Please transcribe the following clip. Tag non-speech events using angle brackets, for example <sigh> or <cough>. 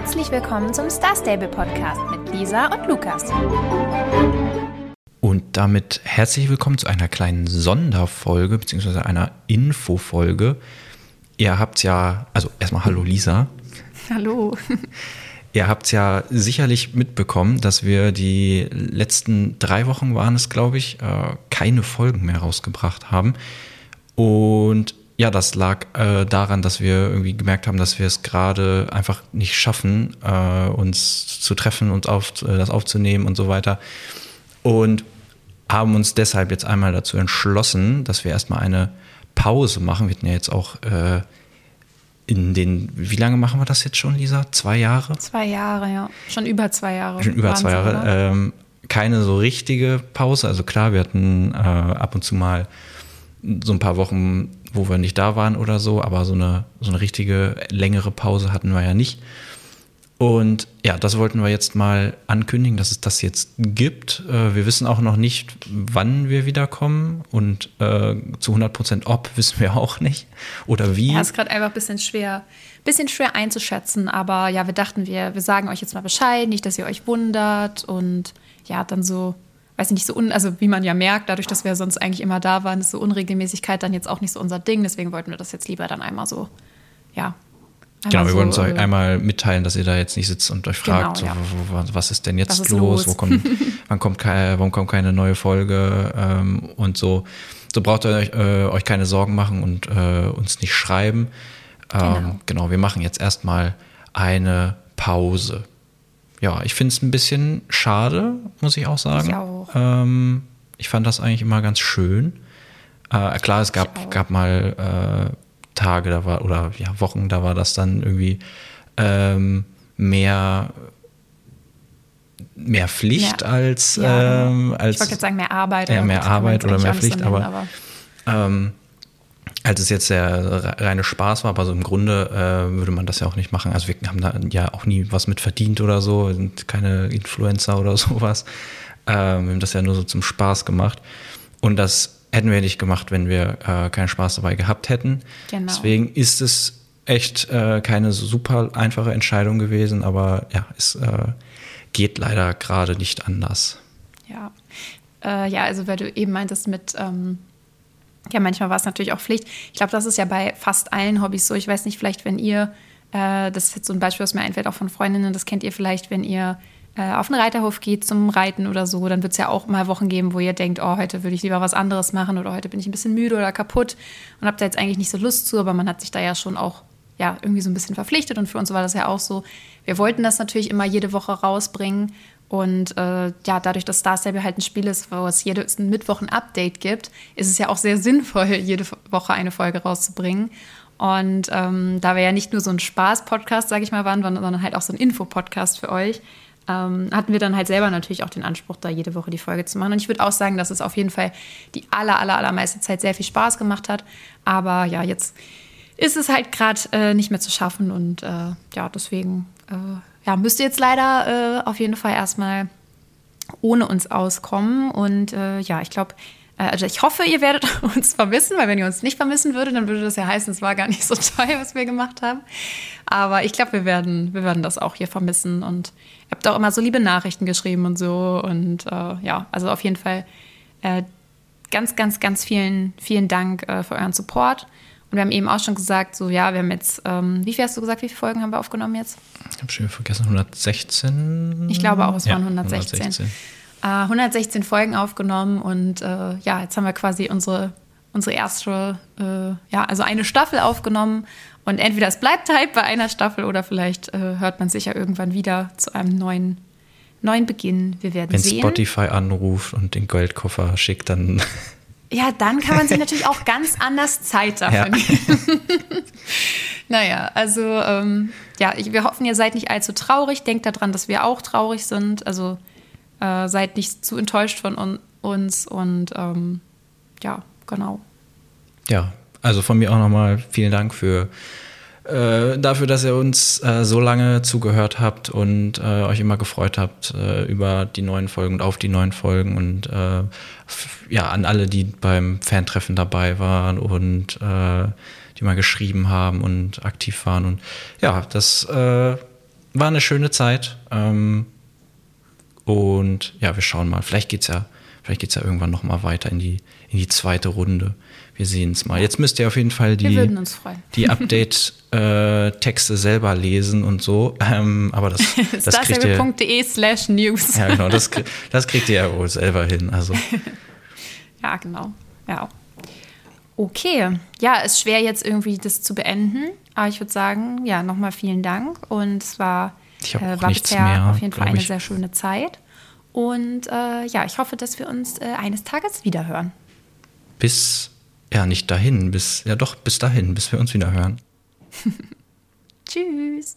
Herzlich willkommen zum Star Stable Podcast mit Lisa und Lukas. Und damit herzlich willkommen zu einer kleinen Sonderfolge beziehungsweise einer Infofolge. Ihr habt ja, also erstmal Hallo Lisa. Hallo. <laughs> Ihr habt ja sicherlich mitbekommen, dass wir die letzten drei Wochen waren es, glaube ich, äh, keine Folgen mehr rausgebracht haben. Und ja, das lag äh, daran, dass wir irgendwie gemerkt haben, dass wir es gerade einfach nicht schaffen, äh, uns zu treffen, uns auf, äh, das aufzunehmen und so weiter. Und haben uns deshalb jetzt einmal dazu entschlossen, dass wir erstmal eine Pause machen. Wir hatten ja jetzt auch äh, in den, wie lange machen wir das jetzt schon, Lisa? Zwei Jahre? Zwei Jahre, ja. Schon über zwei Jahre. Schon über zwei Jahre. Ähm, keine so richtige Pause. Also klar, wir hatten äh, ab und zu mal so ein paar Wochen wo wir nicht da waren oder so, aber so eine, so eine richtige längere Pause hatten wir ja nicht. Und ja, das wollten wir jetzt mal ankündigen, dass es das jetzt gibt. Äh, wir wissen auch noch nicht, wann wir wiederkommen und äh, zu 100 Prozent ob <laughs> wissen wir auch nicht oder wie. Ja, ist gerade einfach ein bisschen schwer, bisschen schwer einzuschätzen, aber ja, wir dachten, wir, wir sagen euch jetzt mal Bescheid, nicht, dass ihr euch wundert und ja, dann so weiß nicht, so un, also wie man ja merkt, dadurch, dass wir sonst eigentlich immer da waren, ist so Unregelmäßigkeit dann jetzt auch nicht so unser Ding. Deswegen wollten wir das jetzt lieber dann einmal so, ja. Einmal genau, wir so, wollen uns euch äh, einmal mitteilen, dass ihr da jetzt nicht sitzt und euch genau, fragt, genau, ja. so, was ist denn jetzt ist los? los? Wo kommt, <laughs> wann kommt keine, warum kommt keine neue Folge? Ähm, und so. So braucht ihr euch, äh, euch keine Sorgen machen und äh, uns nicht schreiben. Ähm, genau. genau, wir machen jetzt erstmal eine Pause ja, ich finde es ein bisschen schade, muss ich auch sagen. Ich auch. Ähm, ich fand das eigentlich immer ganz schön. Äh, klar, es gab, gab mal äh, Tage, da war, oder ja, Wochen, da war das dann irgendwie ähm, mehr mehr Pflicht ja. als, ja, ähm, als. Ich wollte jetzt sagen, mehr Arbeit. Ja, mehr Arbeit oder mehr Pflicht, aber, aber ähm, als es jetzt der reine Spaß war, aber so im Grunde äh, würde man das ja auch nicht machen. Also wir haben da ja auch nie was mit verdient oder so, sind keine Influencer oder <laughs> sowas. Ähm, wir haben das ja nur so zum Spaß gemacht. Und das hätten wir nicht gemacht, wenn wir äh, keinen Spaß dabei gehabt hätten. Genau. Deswegen ist es echt äh, keine super einfache Entscheidung gewesen, aber ja, es äh, geht leider gerade nicht anders. Ja. Äh, ja, also weil du eben meintest mit ähm ja, manchmal war es natürlich auch Pflicht. Ich glaube, das ist ja bei fast allen Hobbys so. Ich weiß nicht, vielleicht, wenn ihr, äh, das ist jetzt so ein Beispiel, was mir einfällt, auch von Freundinnen, das kennt ihr vielleicht, wenn ihr äh, auf einen Reiterhof geht zum Reiten oder so, dann wird es ja auch mal Wochen geben, wo ihr denkt, oh, heute würde ich lieber was anderes machen oder heute bin ich ein bisschen müde oder kaputt und habt da jetzt eigentlich nicht so Lust zu, aber man hat sich da ja schon auch ja, irgendwie so ein bisschen verpflichtet und für uns war das ja auch so. Wir wollten das natürlich immer jede Woche rausbringen und äh, ja, dadurch, dass Star Stable halt ein Spiel ist, wo es jeden Mittwoch ein Update gibt, ist es ja auch sehr sinnvoll, <laughs> jede Woche eine Folge rauszubringen. Und ähm, da wir ja nicht nur so ein Spaß-Podcast, sage ich mal, waren, sondern halt auch so ein Info-Podcast für euch, ähm, hatten wir dann halt selber natürlich auch den Anspruch, da jede Woche die Folge zu machen. Und ich würde auch sagen, dass es auf jeden Fall die aller, aller, allermeiste Zeit sehr viel Spaß gemacht hat. Aber ja, jetzt ist es halt gerade äh, nicht mehr zu schaffen und äh, ja, deswegen äh, ja, müsst ihr jetzt leider äh, auf jeden Fall erstmal ohne uns auskommen. Und äh, ja, ich glaube, äh, also ich hoffe, ihr werdet <laughs> uns vermissen, weil wenn ihr uns nicht vermissen würdet, dann würde das ja heißen, es war gar nicht so toll, was wir gemacht haben. Aber ich glaube, wir werden, wir werden das auch hier vermissen. Und ihr habt auch immer so liebe Nachrichten geschrieben und so. Und äh, ja, also auf jeden Fall äh, ganz, ganz, ganz vielen, vielen Dank äh, für euren Support. Und wir haben eben auch schon gesagt, so ja, wir haben jetzt, ähm, wie viel hast du gesagt, wie viele Folgen haben wir aufgenommen jetzt? Ich habe schon vergessen, 116. Ich glaube auch, es ja, waren 116. 116. Äh, 116 Folgen aufgenommen und äh, ja, jetzt haben wir quasi unsere, unsere erste, äh, ja, also eine Staffel aufgenommen. Und entweder es bleibt halt bei einer Staffel oder vielleicht äh, hört man sich ja irgendwann wieder zu einem neuen neuen Beginn. Wir werden Wenn sehen. Wenn Spotify anruft und den Geldkoffer schickt, dann <laughs> ja, dann kann man sich <laughs> natürlich auch ganz anders Zeit dafür ja. nehmen. <laughs> naja, also ähm, ja, ich, wir hoffen, ihr seid nicht allzu traurig. Denkt daran, dass wir auch traurig sind. Also äh, seid nicht zu enttäuscht von un uns und ähm, ja, genau. Ja, also von mir auch nochmal vielen Dank für äh, dafür, dass ihr uns äh, so lange zugehört habt und äh, euch immer gefreut habt äh, über die neuen Folgen und auf die neuen Folgen und äh, ja, an alle, die beim Fantreffen dabei waren und die mal geschrieben haben und aktiv waren. Und ja, das war eine schöne Zeit. Ähm, und ja, wir schauen mal. Vielleicht geht's ja, vielleicht geht's ja irgendwann noch mal weiter in die in die zweite Runde. Wir sehen es mal. Jetzt müsst ihr auf jeden Fall die, die Update-Texte <laughs> äh, selber lesen und so. Ähm, aber das, <laughs> das kriegt ihr. slash news. Ja, genau. Das, das kriegt ihr ja wohl selber hin. Also. <laughs> ja, genau. Ja. Okay. Ja, ist schwer jetzt irgendwie das zu beenden. Aber ich würde sagen, ja, nochmal vielen Dank. Und es war, äh, war bisher mehr, auf jeden Fall eine ich. sehr schöne Zeit. Und äh, ja, ich hoffe, dass wir uns äh, eines Tages wiederhören. Bis ja, nicht dahin, bis, ja doch, bis dahin, bis wir uns wieder hören. <laughs> Tschüss.